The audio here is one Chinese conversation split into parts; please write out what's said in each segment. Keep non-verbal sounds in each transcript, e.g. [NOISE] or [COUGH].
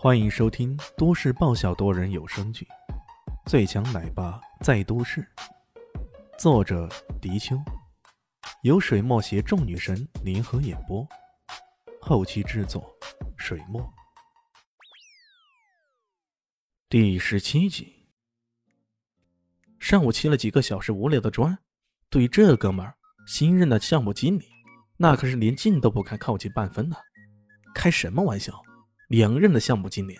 欢迎收听都市爆笑多人有声剧《最强奶爸在都市》，作者：迪秋，由水墨携众女神联合演播，后期制作：水墨。第十七集，上午骑了几个小时无聊的砖，对于这哥们儿新任的项目经理，那可是连近都不敢靠近半分呢。开什么玩笑！两任的项目经理，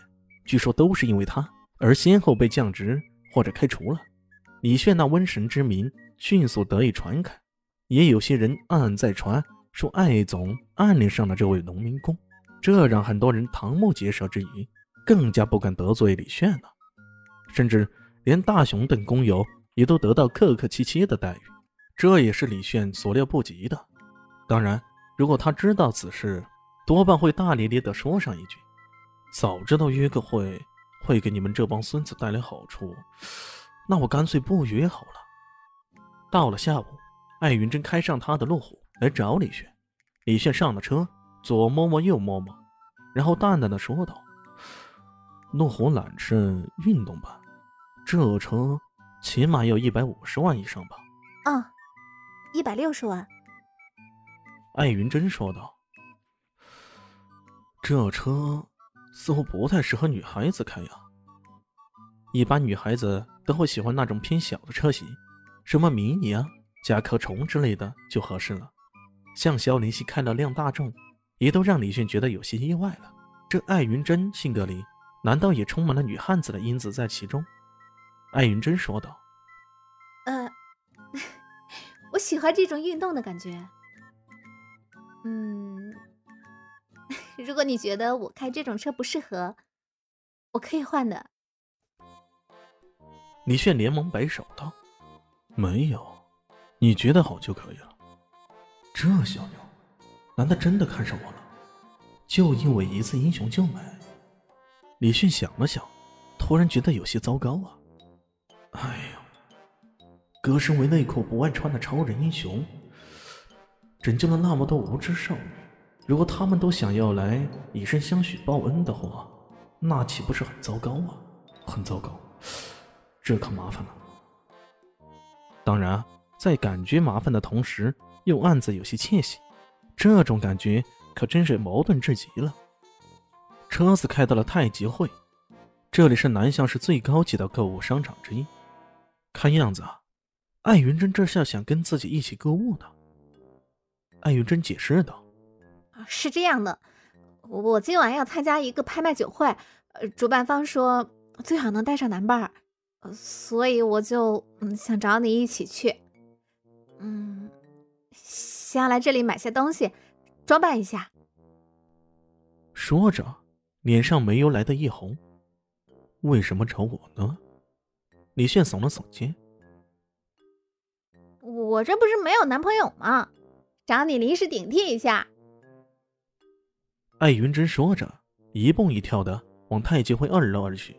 据说都是因为他而先后被降职或者开除了。李炫那瘟神之名迅速得以传开，也有些人暗暗在传说艾总暗恋上了这位农民工，这让很多人瞠目结舌之余，更加不敢得罪李炫了。甚至连大雄等工友也都得到客客气气的待遇，这也是李炫所料不及的。当然，如果他知道此事，多半会大咧咧地说上一句：“早知道约个会会给你们这帮孙子带来好处，那我干脆不约好了。”到了下午，艾云珍开上他的路虎来找李炫。李炫上了车，左摸摸右摸摸，然后淡淡的说道：“路虎揽胜运动版，这车起码要一百五十万以上吧？”“啊，一百六十万。”艾云珍说道。这车似乎不太适合女孩子开呀。一般女孩子都会喜欢那种偏小的车型，什么迷你啊、甲壳虫之类的就合适了。像肖林熙开了辆大众，也都让李迅觉得有些意外了。这艾云珍性格里，难道也充满了女汉子的因子在其中？艾云珍说道：“呃，[LAUGHS] 我喜欢这种运动的感觉。嗯。”如果你觉得我开这种车不适合，我可以换的。李炫连忙摆手道：“没有，你觉得好就可以了。”这小妞，难道真的看上我了？就因为一次英雄救美？李迅想了想，突然觉得有些糟糕啊！哎呦，哥身为内裤不外穿的超人英雄，拯救了那么多无知少女。如果他们都想要来以身相许报恩的话，那岂不是很糟糕啊？很糟糕，这可麻烦了。当然，在感觉麻烦的同时，又暗自有些窃喜，这种感觉可真是矛盾至极了。车子开到了太极汇，这里是南向市最高级的购物商场之一。看样子，艾云珍这下想跟自己一起购物呢。艾云珍解释道。是这样的，我今晚要参加一个拍卖酒会，呃，主办方说最好能带上男伴儿，所以我就嗯想找你一起去，嗯，先来这里买些东西，装扮一下。说着，脸上没由来的一红。为什么找我呢？李炫耸了耸肩。我这不是没有男朋友吗？找你临时顶替一下。艾云珍说着，一蹦一跳的往太极会二楼而去。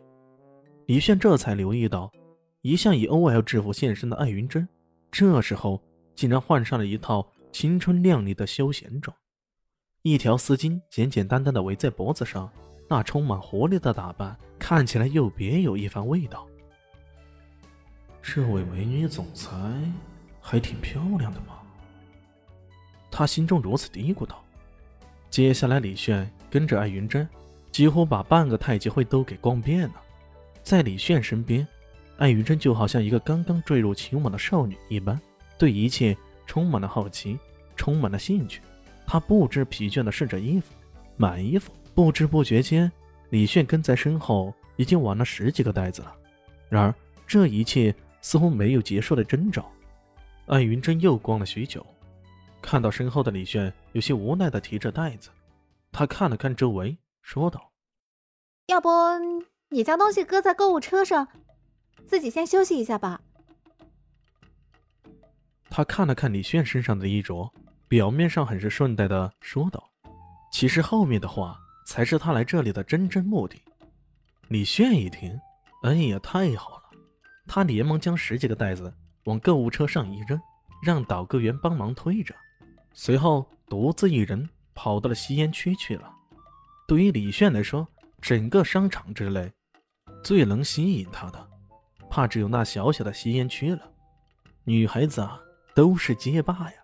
李炫这才留意到，一向以 OL 制服现身的艾云珍，这时候竟然换上了一套青春靓丽的休闲装，一条丝巾简简单单的围在脖子上，那充满活力的打扮看起来又别有一番味道。这位美女总裁还挺漂亮的嘛，他心中如此嘀咕道。接下来，李炫跟着艾云珍，几乎把半个太极会都给逛遍了。在李炫身边，艾云珍就好像一个刚刚坠入情网的少女一般，对一切充满了好奇，充满了兴趣。她不知疲倦地试着衣服、买衣服，不知不觉间，李炫跟在身后已经玩了十几个袋子了。然而，这一切似乎没有结束的征兆。艾云珍又逛了许久。看到身后的李炫，有些无奈的提着袋子，他看了看周围，说道：“要不你将东西搁在购物车上，自己先休息一下吧。”他看了看李炫身上的衣着，表面上很是顺带的说道：“其实后面的话才是他来这里的真正目的。”李炫一听，哎呀，太好了！他连忙将十几个袋子往购物车上一扔，让导购员帮忙推着。随后，独自一人跑到了吸烟区去了。对于李炫来说，整个商场之内，最能吸引他的，怕只有那小小的吸烟区了。女孩子啊，都是街霸呀，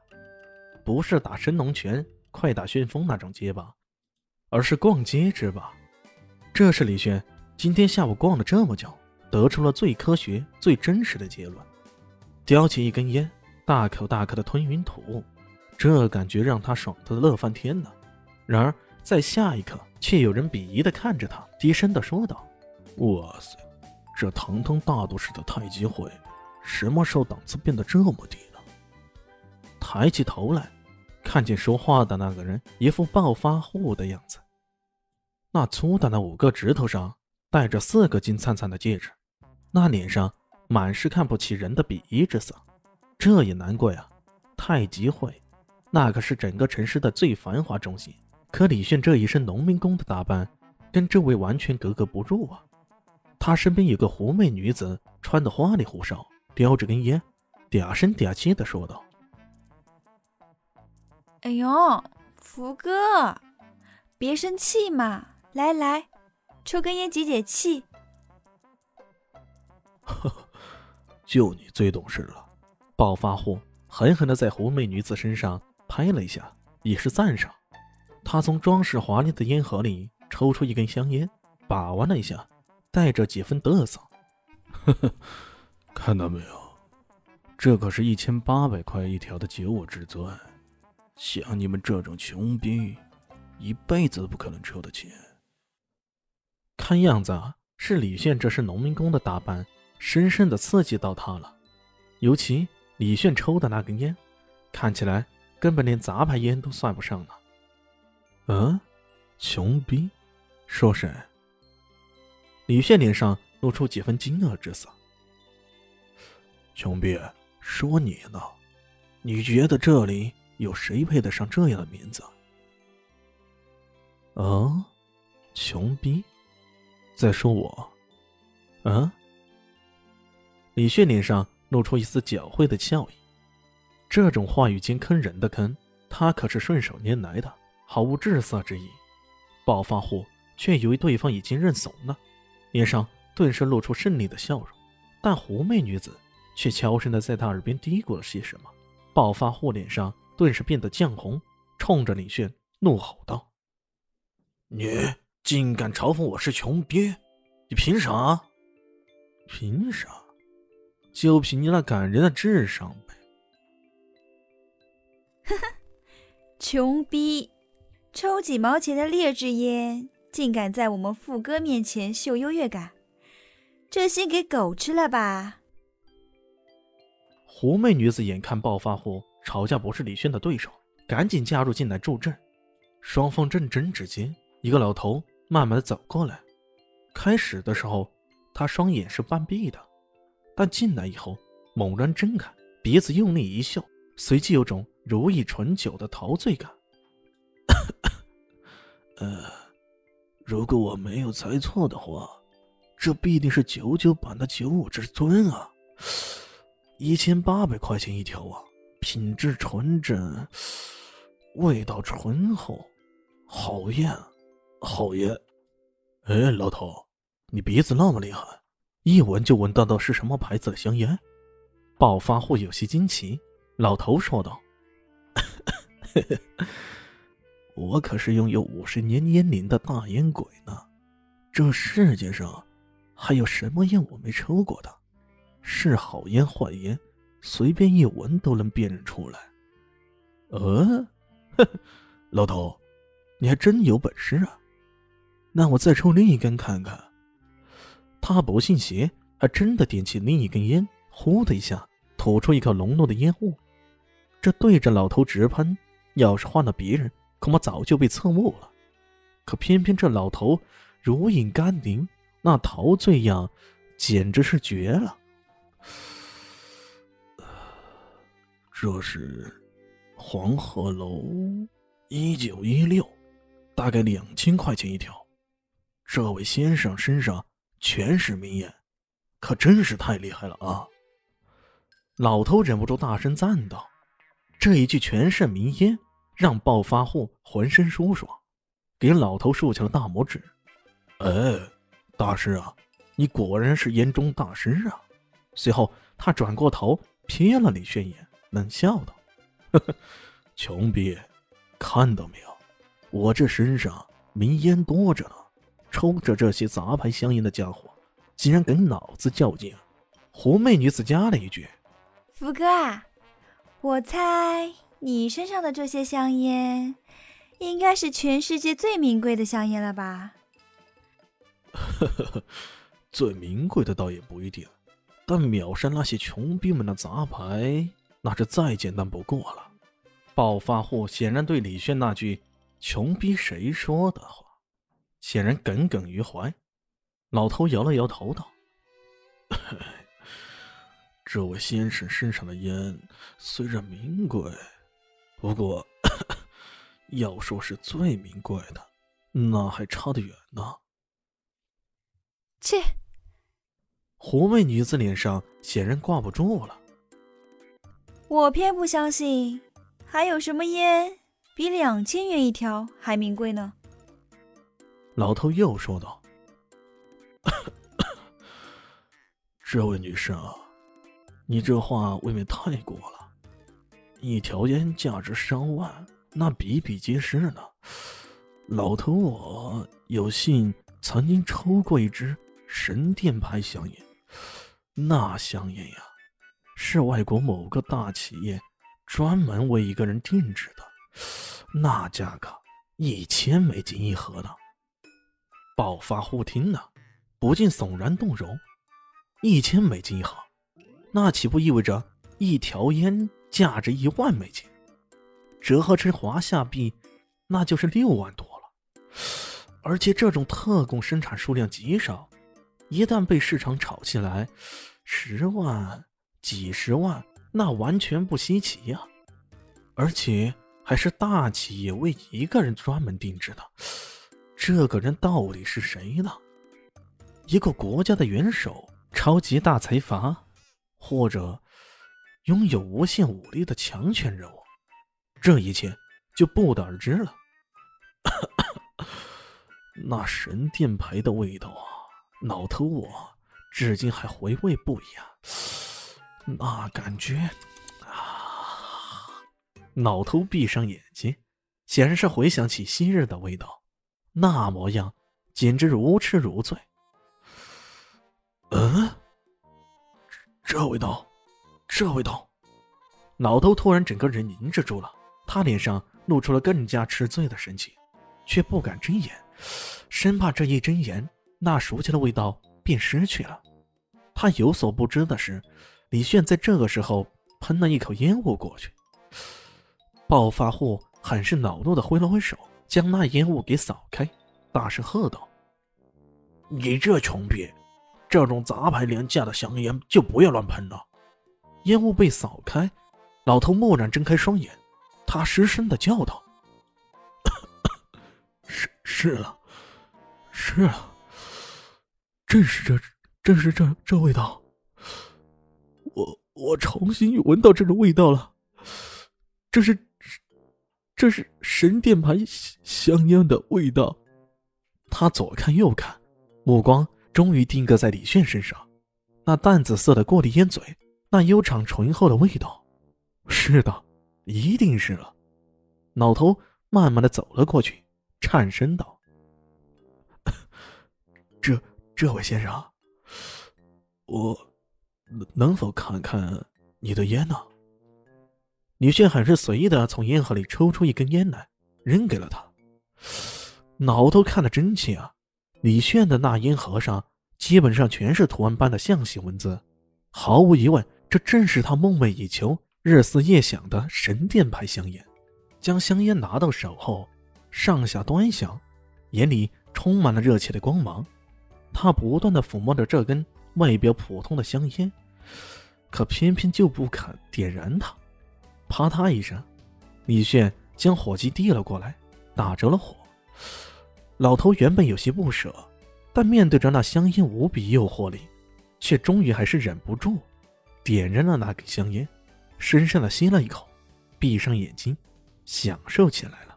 不是打神龙拳、快打旋风那种街霸，而是逛街之霸。这是李炫今天下午逛了这么久，得出了最科学、最真实的结论。叼起一根烟，大口大口的吞云吐雾，这感觉让他爽的乐翻天了。然而，在下一刻，却有人鄙夷的看着他，低声的说道：“哇塞，这堂堂大都市的太极会，什么时候档次变得这么低了？”抬起头来，看见说话的那个人一副暴发户的样子，那粗大的五个指头上戴着四个金灿灿的戒指，那脸上满是看不起人的鄙夷之色。这也难怪啊，太极会，那可是整个城市的最繁华中心。可李炫这一身农民工的打扮，跟这位完全格格不入啊！他身边有个狐媚女子，穿得花里胡哨，叼着根烟，嗲声嗲气的说道：“哎呦，福哥，别生气嘛，来来，抽根烟解解气。”呵呵，就你最懂事了。暴发户狠狠的在狐媚女子身上拍了一下，以示赞赏。他从装饰华丽的烟盒里抽出一根香烟，把玩了一下，带着几分得瑟：“ [LAUGHS] 呵呵，看到没有？这可是一千八百块一条的九五至尊，像你们这种穷逼，一辈子都不可能抽得起。”看样子是李炫这身农民工的打扮，深深的刺激到他了。尤其李炫抽的那根烟，看起来根本连杂牌烟都算不上呢。嗯，穷逼，说谁？李炫脸上露出几分惊愕之色。穷逼，说你呢？你觉得这里有谁配得上这样的名字？哦，穷逼，在说我？嗯？李炫脸上露出一丝狡猾的笑意。这种话语间坑人的坑，他可是顺手拈来的。毫无滞色之意，暴发户却以为对方已经认怂了，脸上顿时露出胜利的笑容。但狐媚女子却悄声的在他耳边嘀咕了些什么，暴发户脸上顿时变得绛红，冲着李炫怒吼道：“你竟敢嘲讽我是穷逼？你凭啥？凭啥？就凭你那感人的智商呗！”呵呵，穷逼。抽几毛钱的劣质烟，竟敢在我们富哥面前秀优越感，这心给狗吃了吧？狐媚女子眼看暴发户吵架不是李轩的对手，赶紧加入进来助阵。双方正争执间，一个老头慢慢的走过来。开始的时候，他双眼是半闭的，但进来以后猛然睁开，鼻子用力一笑，随即有种如意醇酒的陶醉感。[COUGHS] 呃，如果我没有猜错的话，这必定是九九版的九五至尊啊！一千八百块钱一条啊，品质纯正，味道醇厚，好烟，好烟！哎，老头，你鼻子那么厉害，一闻就闻到的是什么牌子的香烟？暴发户有些惊奇，老头说道。[LAUGHS] 我可是拥有五十年烟龄的大烟鬼呢，这世界上还有什么烟我没抽过的？是好烟坏烟，随便一闻都能辨认出来。呃，老头，你还真有本事啊！那我再抽另一根看看。他不信邪，还真的点起另一根烟，呼的一下吐出一口浓浓的烟雾。这对着老头直喷，要是换了别人。恐怕早就被侧目了，可偏偏这老头如饮甘霖，那陶醉样简直是绝了。这是黄鹤楼，一九一六，大概两千块钱一条。这位先生身上全是名烟，可真是太厉害了啊！老头忍不住大声赞道：“这一句全是名烟。”让暴发户浑身舒爽，给老头竖起了大拇指。哎，大师啊，你果然是烟中大师啊！随后，他转过头瞥了李炫一眼，冷笑道：“呵呵，穷逼，看到没有？我这身上名烟多着呢，抽着这些杂牌香烟的家伙，竟然跟老子较劲！”狐媚女子加了一句：“福哥啊，我猜你身上的这些香烟，应该是全世界最名贵的香烟了吧？”“呵呵呵，最名贵的倒也不一定，但秒杀那些穷逼们的杂牌，那是再简单不过了。”暴发户显然对李炫那句“穷逼谁说的话”显然耿耿于怀。老头摇了摇头道。这位先生身上的烟虽然名贵，不过 [COUGHS] 要说是最名贵的，那还差得远呢。切！狐媚女子脸上显然挂不住了。我偏不相信，还有什么烟比两千元一条还名贵呢？老头又说道：“ [COUGHS] 这位女士啊。”你这话未免太过了，一条烟价值上万，那比比皆是呢。老头，我有幸曾经抽过一支神殿牌香烟，那香烟呀，是外国某个大企业专门为一个人定制的，那价格一千美金一盒呢。暴发户听了，不禁悚然动容，一千美金一盒。那岂不意味着一条烟价值一万美金？折合成华夏币，那就是六万多了。而且这种特供生产数量极少，一旦被市场炒起来，十万、几十万，那完全不稀奇呀。而且还是大企业为一个人专门定制的，这个人到底是谁呢？一个国家的元首，超级大财阀？或者拥有无限武力的强权人物，这一切就不得而知了。[COUGHS] 那神殿牌的味道啊，老头我至今还回味不已啊。那感觉啊，老头闭上眼睛，显然是回想起昔日的味道，那模样简直如痴如醉。嗯。这味道，这味道！老头突然整个人凝滞住了，他脸上露出了更加吃醉的神情，却不敢睁眼，生怕这一睁眼，那熟悉的味道便失去了。他有所不知的是，李炫在这个时候喷了一口烟雾过去。暴发户很是恼怒的挥了挥手，将那烟雾给扫开，大声喝道：“你这穷逼！”这种杂牌廉价的香烟就不要乱喷了。烟雾被扫开，老头蓦然睁开双眼，他失声的叫道：“是是了，是了，正是这，正是这这味道。我我重新闻到这种味道了，这是这是神殿牌香烟的味道。”他左看右看，目光。终于定格在李炫身上，那淡紫色的过滤烟嘴，那悠长醇厚的味道，是的，一定是了。老头慢慢的走了过去，颤声道：“ [LAUGHS] 这这位先生，我能否看看你的烟呢？”李炫很是随意的从烟盒里抽出一根烟来，扔给了他。老头看得真切啊。李炫的那烟盒上基本上全是图案般的象形文字，毫无疑问，这正是他梦寐以求、日思夜想的神殿牌香烟。将香烟拿到手后，上下端详，眼里充满了热切的光芒。他不断的抚摸着这根外表普通的香烟，可偏偏就不肯点燃它。啪嗒一声，李炫将火机递了过来，打着了火。老头原本有些不舍，但面对着那香烟无比诱惑力，却终于还是忍不住，点燃了那根香烟，深深的吸了一口，闭上眼睛，享受起来了。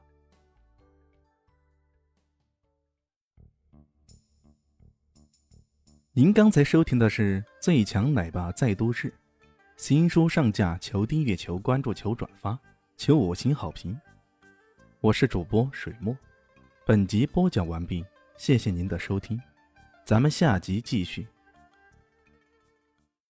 您刚才收听的是《最强奶爸在都市》，新书上架，求订阅，求关注，求转发，求五星好评。我是主播水墨，本集播讲完毕，谢谢您的收听，咱们下集继续。